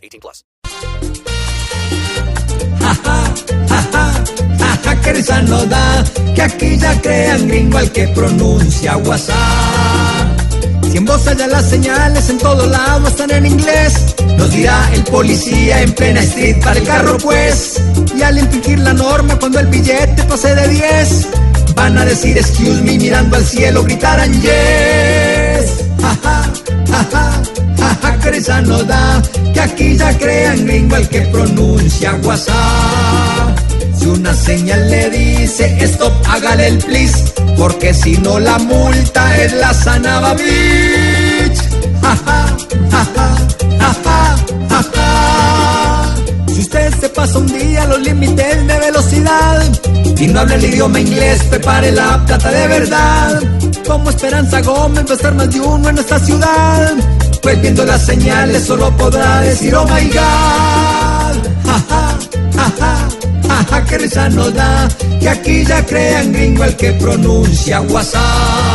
18 plus. Jaja, que risa no da, que aquí ya crean gringo al que pronuncia WhatsApp. Si en voz allá las señales en todo lado están en inglés, nos dirá el policía en plena street para el carro pues. Y al infringir la norma cuando el billete pase de 10, van a decir excuse me mirando al cielo, gritarán yes. Que aquí ya crean gringo al que pronuncia WhatsApp. Si una señal le dice stop, hágale el please, porque si no la multa es la sanaba bitch. Ja, ja, ja. Si usted se pasa un día los límites de velocidad y no habla el idioma inglés, prepare la plata de verdad. Como Esperanza Gómez va a estar más de uno en esta ciudad, pues viendo las señales solo podrá decir oh my god. Ja, ja, ja, ja. Jaja, que risa nos da, que aquí ya crean gringo el que pronuncia WhatsApp.